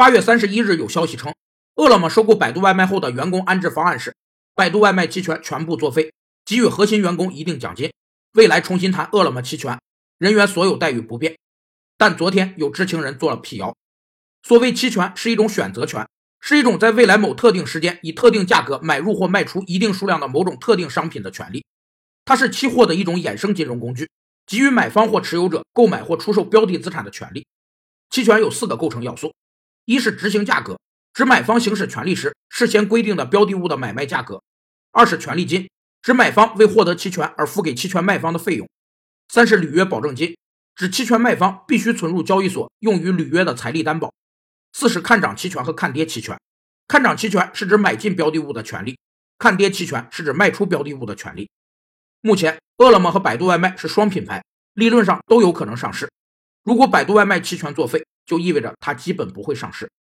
八月三十一日有消息称，饿了么收购百度外卖后的员工安置方案是：百度外卖期权全部作废，给予核心员工一定奖金，未来重新谈饿了么期权，人员所有待遇不变。但昨天有知情人做了辟谣，所谓期权是一种选择权，是一种在未来某特定时间以特定价格买入或卖出一定数量的某种特定商品的权利，它是期货的一种衍生金融工具。给予买方或持有者购买或出售标的资产的权利。期权有四个构成要素：一是执行价格，指买方行使权利时事先规定的标的物的买卖价格；二是权利金，指买方为获得期权而付给期权卖方的费用；三是履约保证金，指期权卖方必须存入交易所用于履约的财力担保；四是看涨期权和看跌期权。看涨期权是指买进标的物的权利，看跌期权是指卖出标的物的权利。目前，饿了么和百度外卖是双品牌，理论上都有可能上市。如果百度外卖期权作废，就意味着它基本不会上市。